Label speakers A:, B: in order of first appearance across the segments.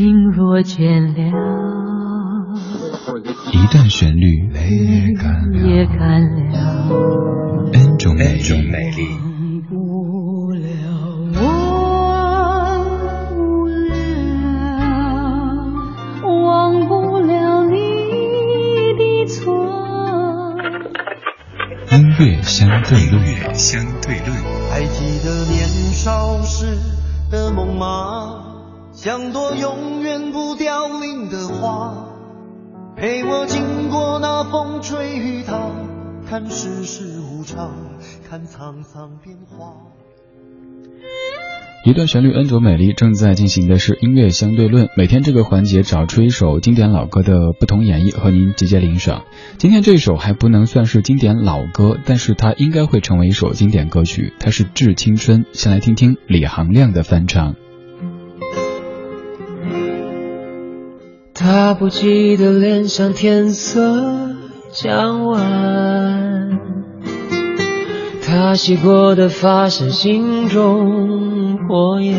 A: 心若倦了，
B: 一段旋律，
A: 泪也干了
B: ，N 种美丽。乐相对论，相对论。
C: 还记得年少时的梦吗？像朵永远不凋零的花，陪我经过那风吹雨打，看世事无常，看沧桑变化。
B: 一段旋律恩卓美丽，正在进行的是音乐相对论。每天这个环节找出一首经典老歌的不同演绎，和您直接领赏。今天这首还不能算是经典老歌，但是它应该会成为一首经典歌曲。它是《致青春》，先来听听李行亮的翻唱。
D: 他不羁的脸像天色将晚，他洗过的发像心中。火焰，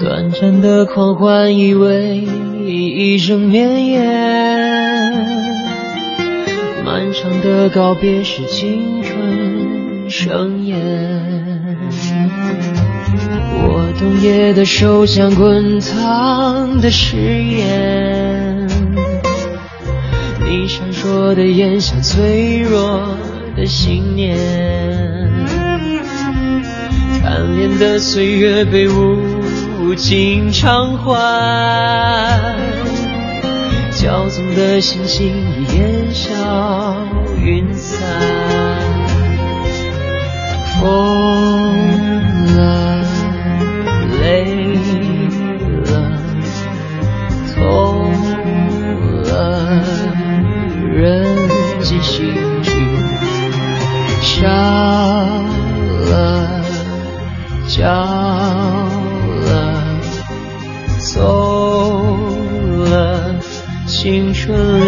D: 短暂的狂欢以为一生绵延，漫长的告别是青春盛宴。我冬夜的手像滚烫的誓言，你闪烁的眼像脆弱的信念。贪恋的岁月被无尽偿还，骄纵的心情已烟消云散，风了，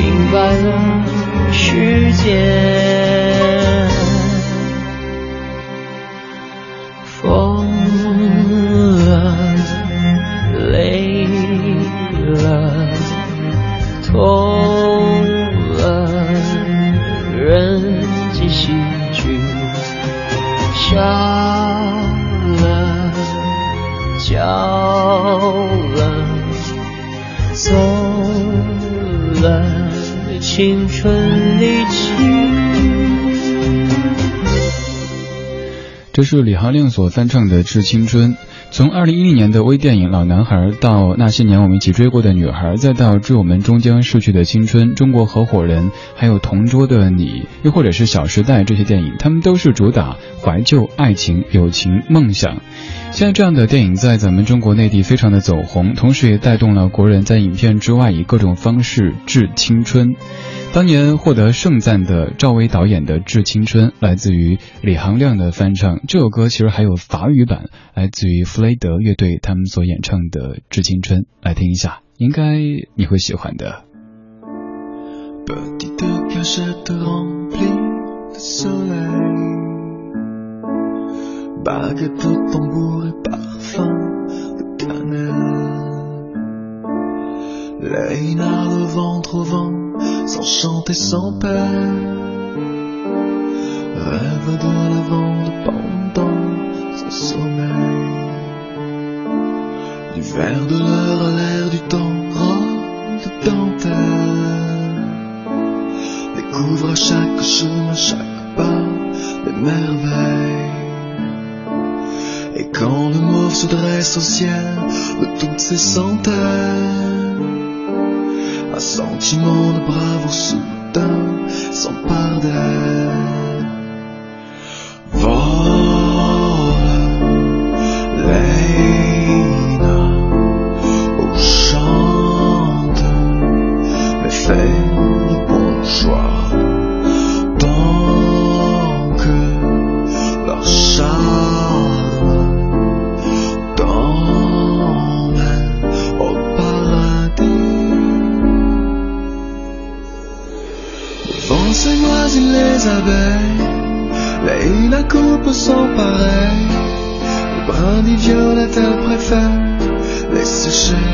D: 明白了时间。青春离去。
B: 这是李行亮所翻唱的《致青春》。从二零一零年的微电影《老男孩》到那些年我们一起追过的女孩，再到致我们终将逝去的青春、中国合伙人，还有同桌的你，又或者是《小时代》这些电影，他们都是主打怀旧、爱情、友情、梦想。现在这样的电影在咱们中国内地非常的走红，同时也带动了国人在影片之外以各种方式致青春。当年获得盛赞的赵薇导演的《致青春》，来自于李行亮的翻唱。这首歌其实还有法语版，来自于弗雷德乐队他们所演唱的《致青春》，来听一下，应该你会喜欢的。
E: baguette de tambour et parfum de cannelle. Les le ventre au vent, sans chanter sans père. Rêve de lavande pendant son sommeil. Du verre de l'heure à l'air du temps, robe de dentelle. Découvre à chaque jour, chaque pas, des merveilles. Et quand le mauve se dresse au ciel de toutes ses centaines, un sentiment de bravoure soudain s'empare d'elle. Les abeilles, les la coupe sont pareils. Le brindis violette, elle préfère les sécher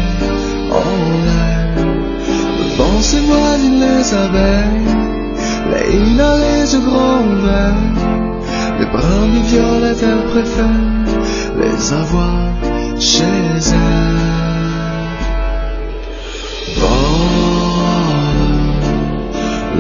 E: en l'air. Le vent s'éloigne les abeilles, les a les yeux grands ouverts. Les brindis violettes, elle préfère les avoir chez elle.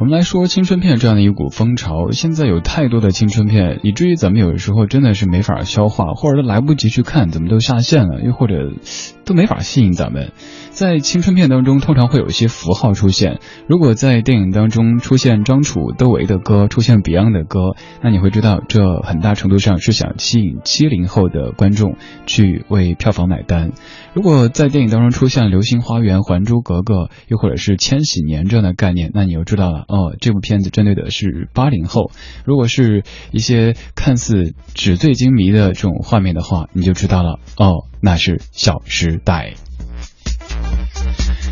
B: 我们来说青春片这样的一股风潮，现在有太多的青春片，以至于咱们有的时候真的是没法消化，或者都来不及去看，怎么都下线了，又或者都没法吸引咱们。在青春片当中，通常会有一些符号出现。如果在电影当中出现张楚、窦唯的歌，出现 Beyond 的歌，那你会知道，这很大程度上是想吸引七零后的观众去为票房买单。如果在电影当中出现《流星花园》《还珠格格》，又或者是《千禧年》这样的概念，那你就知道了，哦，这部片子针对的是八零后。如果是一些看似纸醉金迷的这种画面的话，你就知道了，哦，那是《小时代》。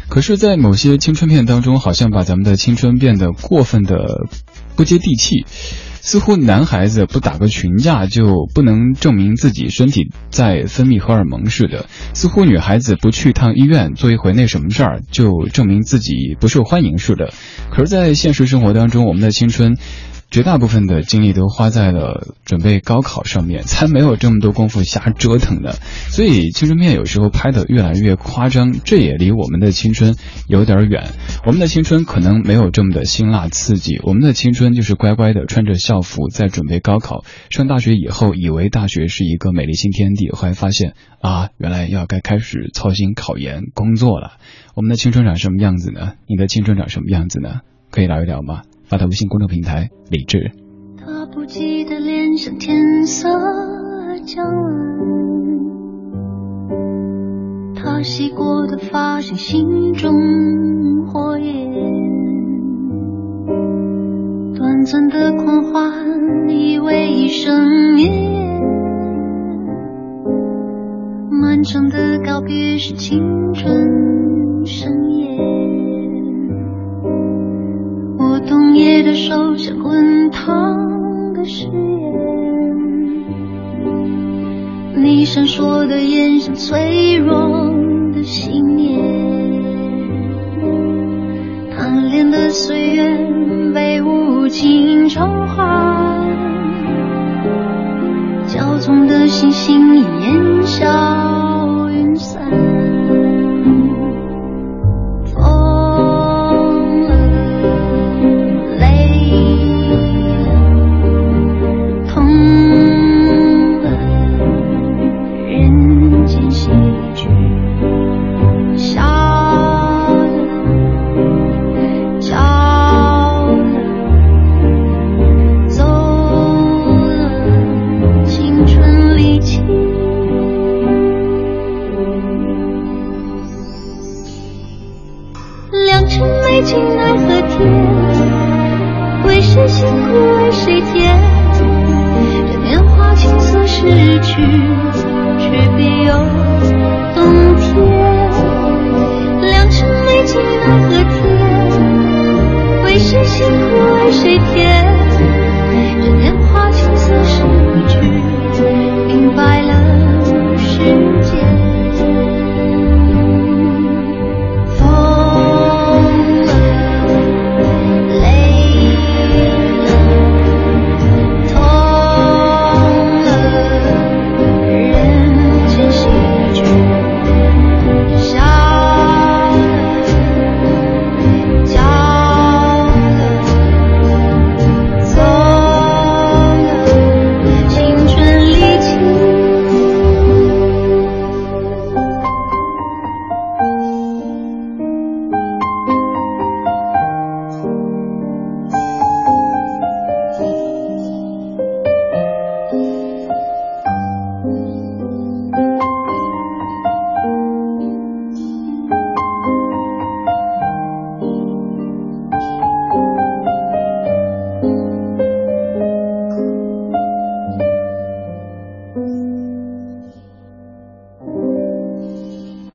B: 可是，在某些青春片当中，好像把咱们的青春变得过分的不接地气，似乎男孩子不打个群架就不能证明自己身体在分泌荷尔蒙似的，似乎女孩子不去趟医院做一回那什么事儿就证明自己不受欢迎似的。可是，在现实生活当中，我们的青春。绝大部分的精力都花在了准备高考上面，才没有这么多功夫瞎折腾的。所以青春片有时候拍的越来越夸张，这也离我们的青春有点远。我们的青春可能没有这么的辛辣刺激，我们的青春就是乖乖的穿着校服在准备高考。上大学以后，以为大学是一个美丽新天地，后来发现啊，原来要该开始操心考研工作了。我们的青春长什么样子呢？你的青春长什么样子呢？可以聊一聊吗？发到微信公众平台李志。
F: 他不记得脸上天色将暗，他洗过的发现心中火焰，短暂的狂欢以为一生绵延，漫长的告别是青春盛宴。的手像滚烫的誓言，你闪烁的眼像脆弱的信念，贪恋的岁月被无情召唤，骄纵的星星已烟消谁